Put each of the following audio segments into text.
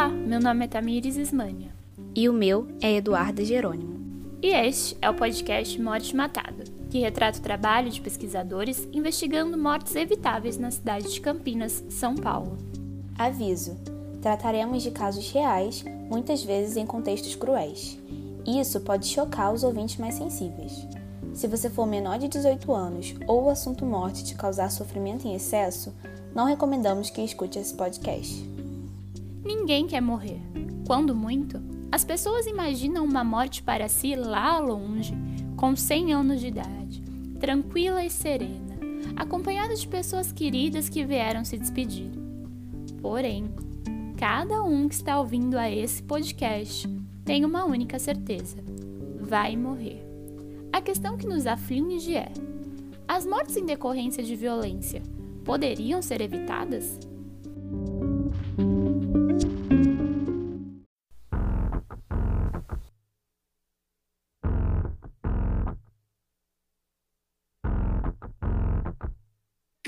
Olá, meu nome é Tamires Ismânia. E o meu é Eduarda Jerônimo. E este é o podcast Morte Matada, que retrata o trabalho de pesquisadores investigando mortes evitáveis na cidade de Campinas, São Paulo. Aviso: trataremos de casos reais, muitas vezes em contextos cruéis. Isso pode chocar os ouvintes mais sensíveis. Se você for menor de 18 anos ou o assunto morte te causar sofrimento em excesso, não recomendamos que escute esse podcast. Ninguém quer morrer. Quando muito, as pessoas imaginam uma morte para si lá longe, com 100 anos de idade, tranquila e serena, acompanhada de pessoas queridas que vieram se despedir. Porém, cada um que está ouvindo a esse podcast tem uma única certeza: vai morrer. A questão que nos aflige é: as mortes em decorrência de violência poderiam ser evitadas?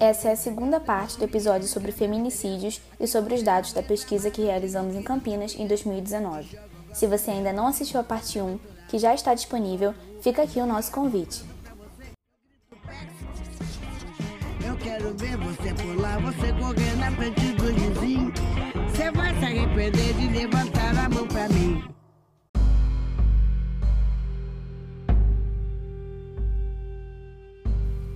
essa é a segunda parte do episódio sobre feminicídios e sobre os dados da pesquisa que realizamos em Campinas em 2019. Se você ainda não assistiu a parte 1, que já está disponível, fica aqui o nosso convite. Eu quero ver você pular, você correr na frente do vizinho. Você vai se arrepender de levantar a mão pra mim.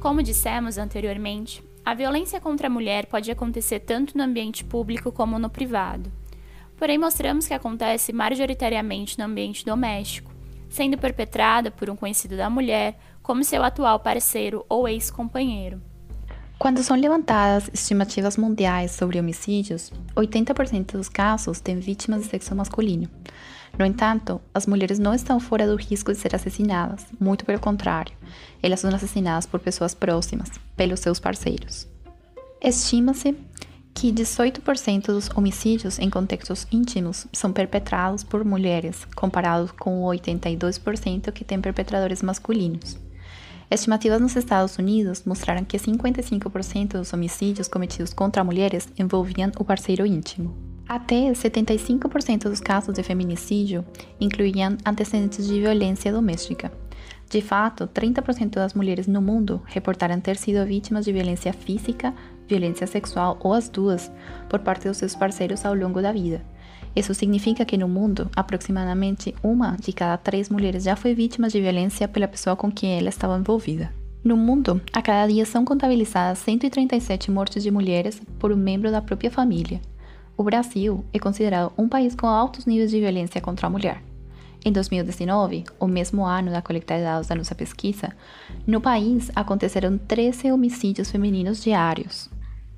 Como dissemos anteriormente, a violência contra a mulher pode acontecer tanto no ambiente público como no privado. Porém, mostramos que acontece majoritariamente no ambiente doméstico, sendo perpetrada por um conhecido da mulher como seu atual parceiro ou ex-companheiro. Quando são levantadas estimativas mundiais sobre homicídios, 80% dos casos têm vítimas de sexo masculino. No entanto, as mulheres não estão fora do risco de ser assassinadas, muito pelo contrário, elas são assassinadas por pessoas próximas, pelos seus parceiros. Estima-se que 18% dos homicídios em contextos íntimos são perpetrados por mulheres, comparado com o 82% que tem perpetradores masculinos. Estimativas nos Estados Unidos mostraram que 55% dos homicídios cometidos contra mulheres envolviam o parceiro íntimo. Até 75% dos casos de feminicídio incluíam antecedentes de violência doméstica. De fato, 30% das mulheres no mundo reportaram ter sido vítimas de violência física, violência sexual ou as duas por parte dos seus parceiros ao longo da vida. Isso significa que no mundo, aproximadamente uma de cada três mulheres já foi vítima de violência pela pessoa com quem ela estava envolvida. No mundo, a cada dia são contabilizadas 137 mortes de mulheres por um membro da própria família. O Brasil é considerado um país com altos níveis de violência contra a mulher. Em 2019, o mesmo ano da coleta de dados da nossa pesquisa, no país aconteceram 13 homicídios femininos diários.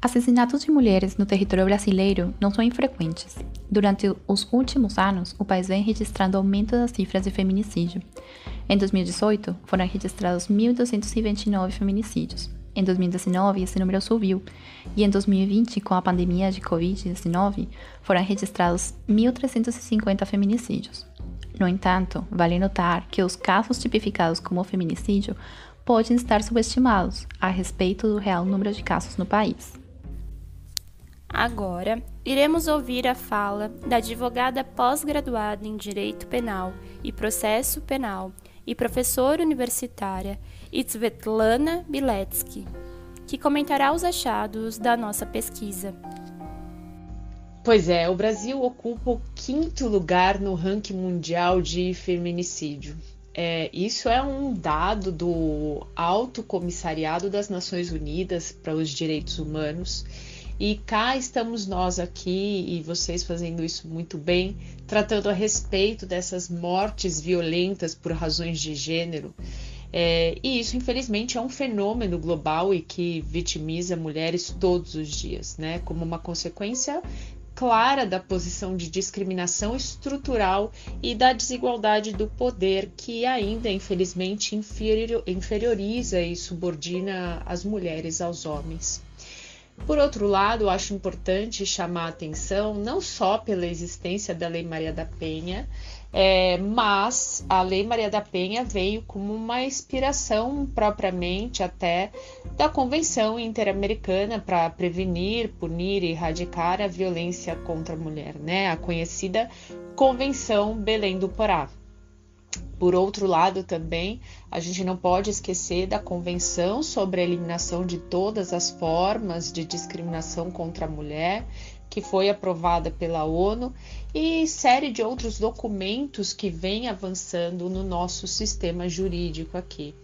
Assassinatos de mulheres no território brasileiro não são infrequentes. Durante os últimos anos, o país vem registrando aumento das cifras de feminicídio. Em 2018, foram registrados 1.229 feminicídios, em 2019, esse número subiu, e em 2020, com a pandemia de Covid-19, foram registrados 1.350 feminicídios. No entanto, vale notar que os casos tipificados como feminicídio podem estar subestimados a respeito do real número de casos no país. Agora, iremos ouvir a fala da advogada pós-graduada em Direito Penal e Processo Penal e professora universitária Svetlana Biletsky, que comentará os achados da nossa pesquisa. Pois é, o Brasil ocupa o quinto lugar no ranking mundial de feminicídio. É, isso é um dado do Alto Comissariado das Nações Unidas para os Direitos Humanos. E cá estamos nós aqui e vocês fazendo isso muito bem, tratando a respeito dessas mortes violentas por razões de gênero é, e isso, infelizmente, é um fenômeno global e que vitimiza mulheres todos os dias, né? Como uma consequência clara da posição de discriminação estrutural e da desigualdade do poder que ainda, infelizmente, inferioriza e subordina as mulheres aos homens. Por outro lado, acho importante chamar a atenção não só pela existência da Lei Maria da Penha, é, mas a Lei Maria da Penha veio como uma inspiração propriamente até da Convenção Interamericana para prevenir, punir e erradicar a violência contra a mulher, né? A conhecida Convenção Belém do Pará. Por outro lado, também, a gente não pode esquecer da Convenção sobre a Eliminação de Todas as Formas de Discriminação contra a Mulher, que foi aprovada pela ONU, e série de outros documentos que vem avançando no nosso sistema jurídico aqui.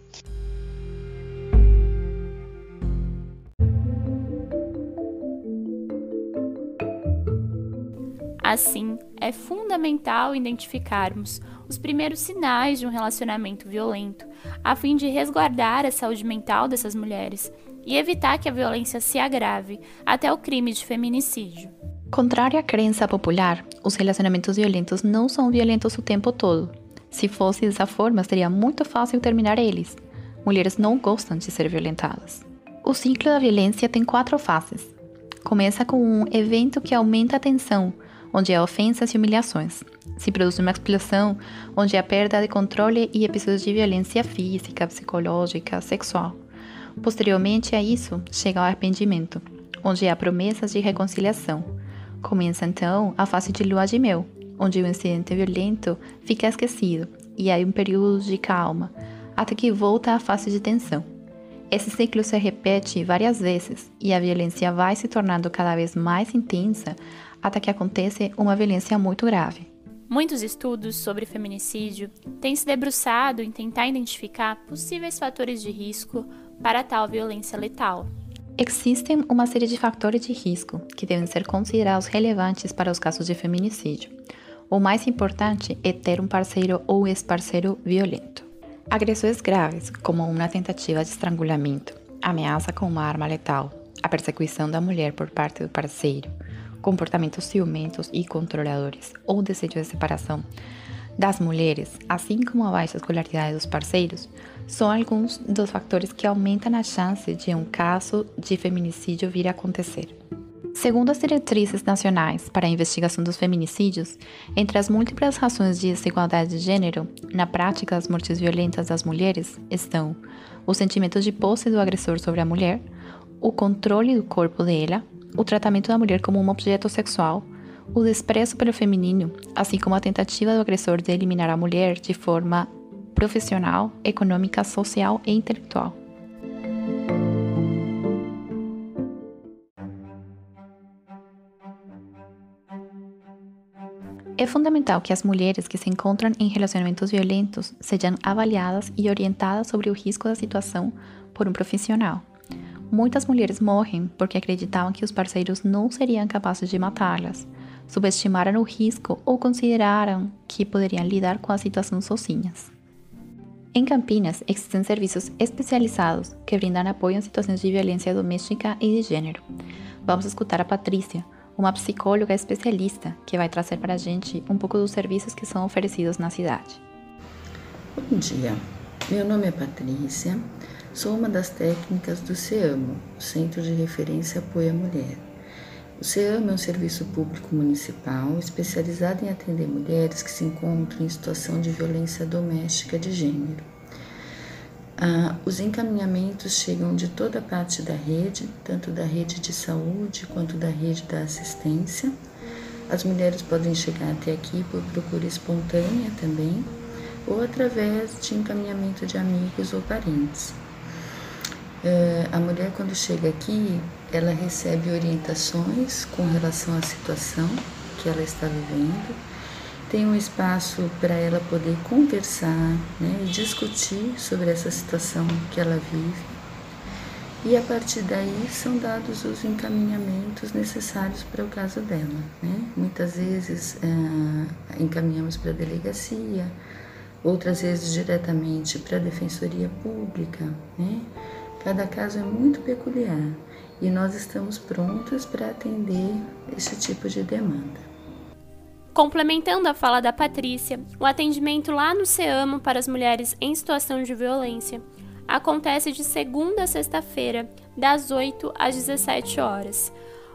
Assim, é fundamental identificarmos os primeiros sinais de um relacionamento violento, a fim de resguardar a saúde mental dessas mulheres e evitar que a violência se agrave até o crime de feminicídio. Contrário à crença popular, os relacionamentos violentos não são violentos o tempo todo. Se fosse dessa forma, seria muito fácil terminar eles. Mulheres não gostam de ser violentadas. O ciclo da violência tem quatro fases. Começa com um evento que aumenta a tensão, onde há ofensas e humilhações. Se produz uma explosão, onde há perda de controle e episódios de violência física, psicológica, sexual. Posteriormente a isso, chega o arrependimento, onde há promessas de reconciliação Começa então a fase de lua de mel, onde o incidente violento fica esquecido e há um período de calma, até que volta à fase de tensão. Esse ciclo se repete várias vezes e a violência vai se tornando cada vez mais intensa até que acontece uma violência muito grave. Muitos estudos sobre feminicídio têm se debruçado em tentar identificar possíveis fatores de risco para tal violência letal. Existem uma série de fatores de risco que devem ser considerados relevantes para os casos de feminicídio. O mais importante é ter um parceiro ou ex-parceiro violento. Agressões graves, como uma tentativa de estrangulamento, ameaça com uma arma letal, a perseguição da mulher por parte do parceiro, comportamentos ciumentos e controladores ou desejo de separação, das mulheres, assim como a baixa escolaridade dos parceiros, são alguns dos fatores que aumentam a chance de um caso de feminicídio vir a acontecer. Segundo as diretrizes nacionais para a investigação dos feminicídios, entre as múltiplas razões de desigualdade de gênero na prática das mortes violentas das mulheres estão o sentimento de posse do agressor sobre a mulher, o controle do corpo dela, o tratamento da mulher como um objeto sexual, o desprezo pelo feminino, assim como a tentativa do agressor de eliminar a mulher de forma profissional, econômica, social e intelectual. É fundamental que as mulheres que se encontram em relacionamentos violentos sejam avaliadas e orientadas sobre o risco da situação por um profissional. Muitas mulheres morrem porque acreditavam que os parceiros não seriam capazes de matá-las, subestimaram o risco ou consideraram que poderiam lidar com a situação sozinhas. Em Campinas, existem serviços especializados que brindam apoio em situações de violência doméstica e de gênero. Vamos escutar a Patrícia, uma psicóloga especialista que vai trazer para a gente um pouco dos serviços que são oferecidos na cidade. Bom dia, meu nome é Patrícia, sou uma das técnicas do CEAMO, Centro de Referência Apoio à Mulher. O CEAM é um serviço público municipal especializado em atender mulheres que se encontram em situação de violência doméstica de gênero. Ah, os encaminhamentos chegam de toda parte da rede, tanto da rede de saúde quanto da rede da assistência. As mulheres podem chegar até aqui por procura espontânea também, ou através de encaminhamento de amigos ou parentes. É, a mulher, quando chega aqui, ela recebe orientações com relação à situação que ela está vivendo, tem um espaço para ela poder conversar né, e discutir sobre essa situação que ela vive. E a partir daí são dados os encaminhamentos necessários para o caso dela. Né? Muitas vezes é, encaminhamos para a delegacia, outras vezes diretamente para a defensoria pública. Né? Cada caso é muito peculiar e nós estamos prontos para atender esse tipo de demanda. Complementando a fala da Patrícia, o atendimento lá no CEAMO para as mulheres em situação de violência acontece de segunda a sexta-feira, das 8 às 17 horas.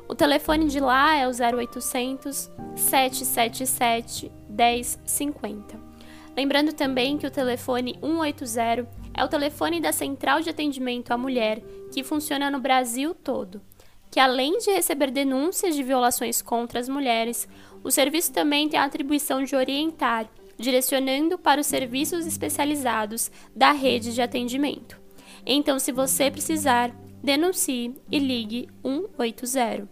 O telefone de lá é o 0800 777 1050. Lembrando também que o telefone 180 é o telefone da Central de Atendimento à Mulher, que funciona no Brasil todo. Que além de receber denúncias de violações contra as mulheres, o serviço também tem a atribuição de orientar, direcionando para os serviços especializados da rede de atendimento. Então, se você precisar, denuncie e ligue 180.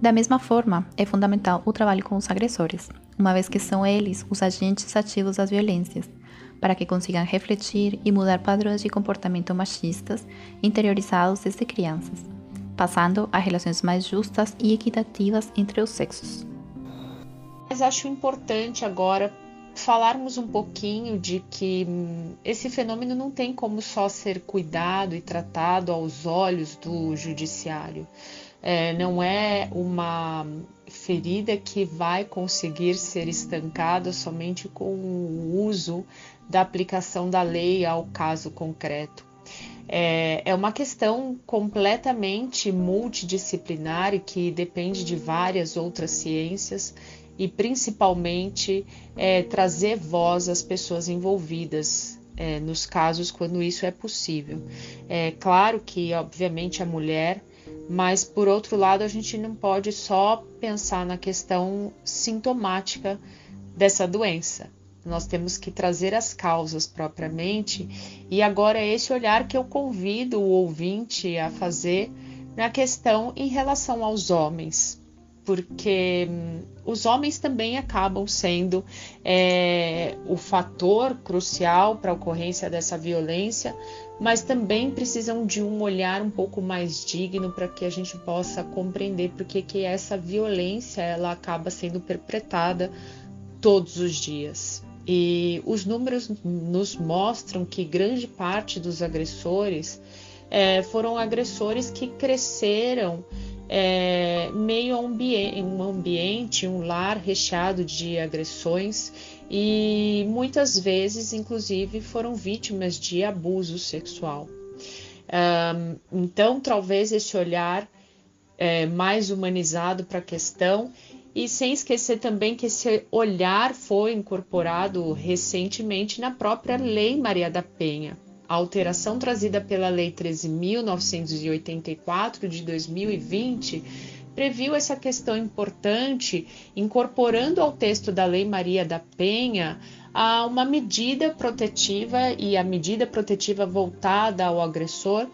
Da mesma forma, é fundamental o trabalho com os agressores, uma vez que são eles os agentes ativos das violências para que consigam refletir e mudar padrões de comportamento machistas interiorizados desde crianças, passando a relações mais justas e equitativas entre os sexos. Mas acho importante agora falarmos um pouquinho de que hum, esse fenômeno não tem como só ser cuidado e tratado aos olhos do judiciário. É, não é uma ferida que vai conseguir ser estancada somente com o uso da aplicação da lei ao caso concreto. É, é uma questão completamente multidisciplinar e que depende de várias outras ciências e principalmente é, trazer voz às pessoas envolvidas é, nos casos quando isso é possível. É claro que, obviamente, a mulher, mas por outro lado, a gente não pode só pensar na questão sintomática dessa doença. Nós temos que trazer as causas propriamente, e agora é esse olhar que eu convido o ouvinte a fazer na questão em relação aos homens, porque hum, os homens também acabam sendo é, o fator crucial para a ocorrência dessa violência, mas também precisam de um olhar um pouco mais digno para que a gente possa compreender porque que essa violência ela acaba sendo perpetrada todos os dias. E os números nos mostram que grande parte dos agressores é, foram agressores que cresceram é, meio a um, ambiente, um lar recheado de agressões e muitas vezes, inclusive, foram vítimas de abuso sexual. Um, então, talvez esse olhar é, mais humanizado para a questão e sem esquecer também que esse olhar foi incorporado recentemente na própria Lei Maria da Penha. A alteração trazida pela Lei 13.984 de 2020 previu essa questão importante, incorporando ao texto da Lei Maria da Penha a uma medida protetiva e a medida protetiva voltada ao agressor,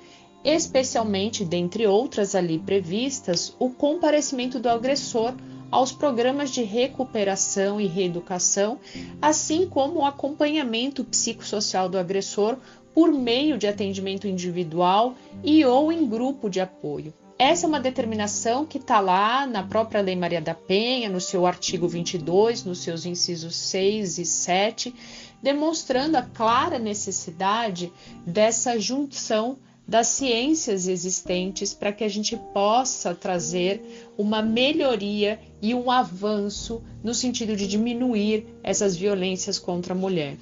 especialmente, dentre outras ali previstas, o comparecimento do agressor aos programas de recuperação e reeducação, assim como o acompanhamento psicossocial do agressor por meio de atendimento individual e ou em grupo de apoio. Essa é uma determinação que está lá na própria Lei Maria da Penha, no seu artigo 22, nos seus incisos 6 e 7, demonstrando a clara necessidade dessa junção das ciências existentes para que a gente possa trazer uma melhoria e um avanço no sentido de diminuir essas violências contra a mulher.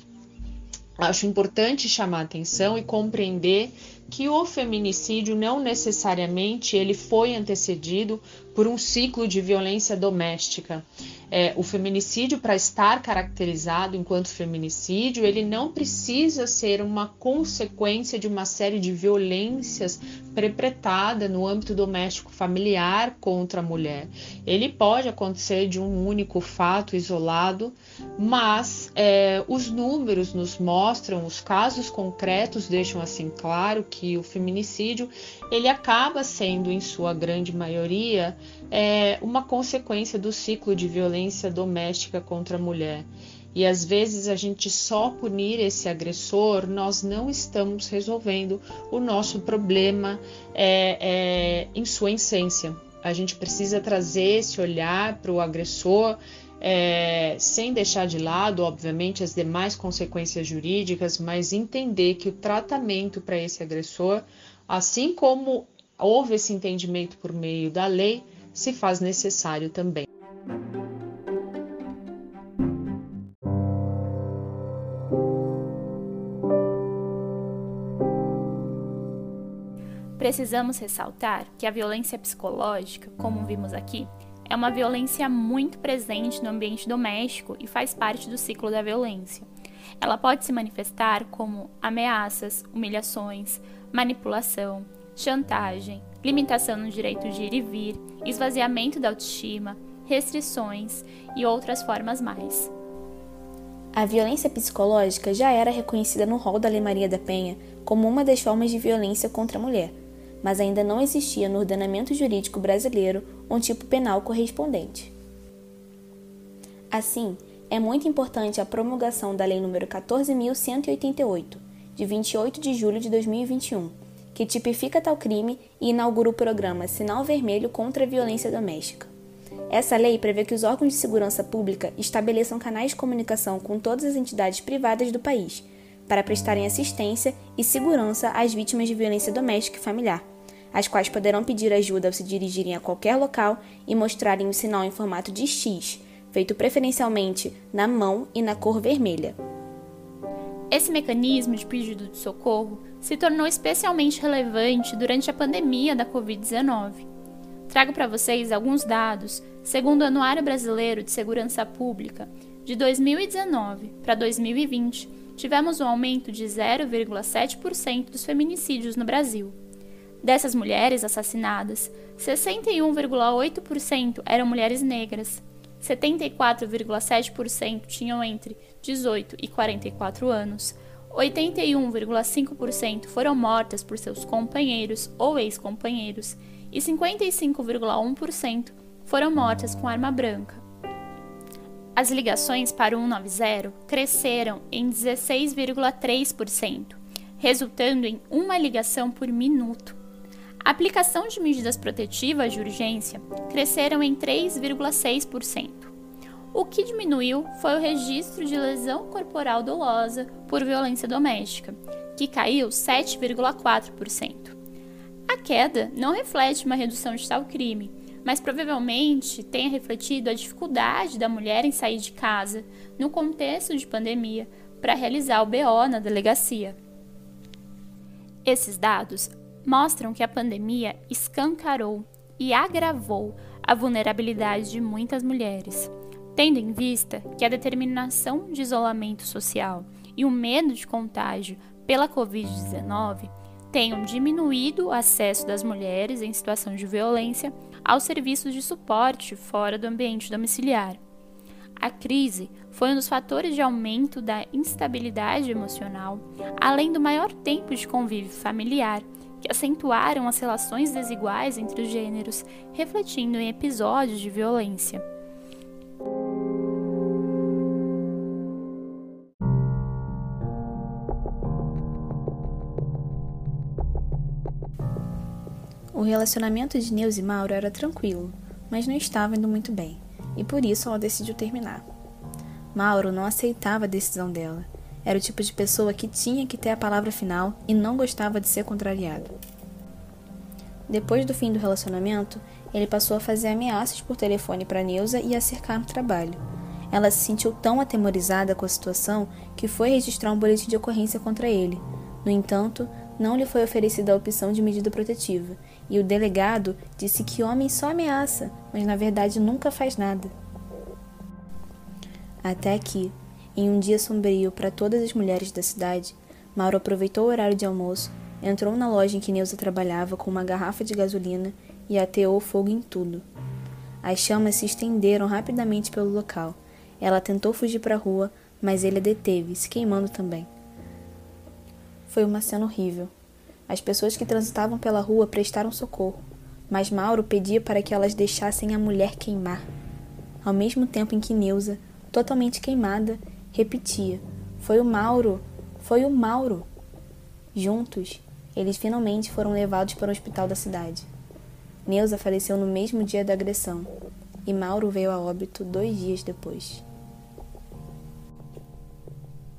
Acho importante chamar atenção e compreender que o feminicídio não necessariamente ele foi antecedido por um ciclo de violência doméstica é, o feminicídio, para estar caracterizado enquanto feminicídio, ele não precisa ser uma consequência de uma série de violências perpetradas no âmbito doméstico familiar contra a mulher. Ele pode acontecer de um único fato isolado, mas é, os números nos mostram, os casos concretos deixam assim claro que o feminicídio ele acaba sendo, em sua grande maioria, é, uma consequência do ciclo de violência doméstica contra a mulher. E às vezes a gente só punir esse agressor, nós não estamos resolvendo o nosso problema é, é, em sua essência. A gente precisa trazer esse olhar para o agressor, é, sem deixar de lado, obviamente, as demais consequências jurídicas, mas entender que o tratamento para esse agressor, assim como houve esse entendimento por meio da lei, se faz necessário também. Precisamos ressaltar que a violência psicológica, como vimos aqui, é uma violência muito presente no ambiente doméstico e faz parte do ciclo da violência. Ela pode se manifestar como ameaças, humilhações, manipulação, chantagem, limitação no direito de ir e vir, esvaziamento da autoestima, restrições e outras formas mais. A violência psicológica já era reconhecida no rol da Lei Maria da Penha como uma das formas de violência contra a mulher, mas ainda não existia no ordenamento jurídico brasileiro um tipo penal correspondente. Assim, é muito importante a promulgação da Lei nº 14.188, de 28 de julho de 2021, que tipifica tal crime e inaugura o programa Sinal Vermelho contra a Violência Doméstica. Essa lei prevê que os órgãos de segurança pública estabeleçam canais de comunicação com todas as entidades privadas do país, para prestarem assistência e segurança às vítimas de violência doméstica e familiar, as quais poderão pedir ajuda ao se dirigirem a qualquer local e mostrarem o sinal em formato de X, feito preferencialmente na mão e na cor vermelha. Esse mecanismo de pedido de socorro se tornou especialmente relevante durante a pandemia da Covid-19. Trago para vocês alguns dados, segundo o Anuário Brasileiro de Segurança Pública, de 2019 para 2020, tivemos um aumento de 0,7% dos feminicídios no Brasil. Dessas mulheres assassinadas, 61,8% eram mulheres negras, 74,7% tinham entre 18 e 44 anos, 81,5% foram mortas por seus companheiros ou ex-companheiros e 55,1% foram mortas com arma branca. As ligações para o 190 cresceram em 16,3%, resultando em uma ligação por minuto. Aplicação de medidas protetivas de urgência cresceram em 3,6%. O que diminuiu foi o registro de lesão corporal dolosa por violência doméstica, que caiu 7,4%. A queda não reflete uma redução de tal crime, mas provavelmente tenha refletido a dificuldade da mulher em sair de casa, no contexto de pandemia, para realizar o BO na delegacia. Esses dados mostram que a pandemia escancarou e agravou a vulnerabilidade de muitas mulheres tendo em vista que a determinação de isolamento social e o medo de contágio pela Covid-19 tenham diminuído o acesso das mulheres em situação de violência aos serviços de suporte fora do ambiente domiciliar. A crise foi um dos fatores de aumento da instabilidade emocional, além do maior tempo de convívio familiar, que acentuaram as relações desiguais entre os gêneros, refletindo em episódios de violência. O relacionamento de Neuza e Mauro era tranquilo, mas não estava indo muito bem, e por isso ela decidiu terminar. Mauro não aceitava a decisão dela. Era o tipo de pessoa que tinha que ter a palavra final e não gostava de ser contrariado. Depois do fim do relacionamento, ele passou a fazer ameaças por telefone para Neuza e a cercar no trabalho. Ela se sentiu tão atemorizada com a situação que foi registrar um boletim de ocorrência contra ele. No entanto, não lhe foi oferecida a opção de medida protetiva e o delegado disse que homem só ameaça, mas na verdade nunca faz nada. Até que, em um dia sombrio para todas as mulheres da cidade, Mauro aproveitou o horário de almoço, entrou na loja em que Neuza trabalhava com uma garrafa de gasolina e ateou fogo em tudo. As chamas se estenderam rapidamente pelo local. Ela tentou fugir para a rua, mas ele a deteve, se queimando também. Foi uma cena horrível. As pessoas que transitavam pela rua prestaram socorro, mas Mauro pedia para que elas deixassem a mulher queimar. Ao mesmo tempo em que Neuza, totalmente queimada, repetia: Foi o Mauro! Foi o Mauro! Juntos, eles finalmente foram levados para o hospital da cidade. Neuza faleceu no mesmo dia da agressão e Mauro veio a óbito dois dias depois.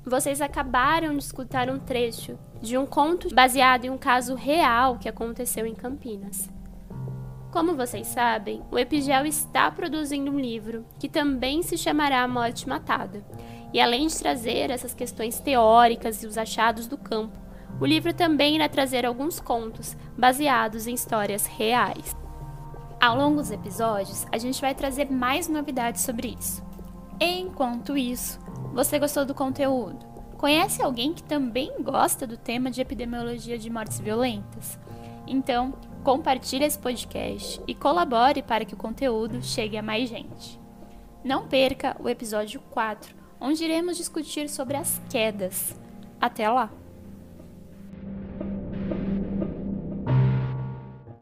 vocês acabaram de escutar um trecho de um conto baseado em um caso real que aconteceu em Campinas. Como vocês sabem, o Epigel está produzindo um livro que também se chamará A Morte Matada. E além de trazer essas questões teóricas e os achados do campo, o livro também irá trazer alguns contos baseados em histórias reais. Ao longo dos episódios, a gente vai trazer mais novidades sobre isso. Enquanto isso, você gostou do conteúdo? Conhece alguém que também gosta do tema de epidemiologia de mortes violentas? Então, compartilhe esse podcast e colabore para que o conteúdo chegue a mais gente. Não perca o episódio 4, onde iremos discutir sobre as quedas. Até lá!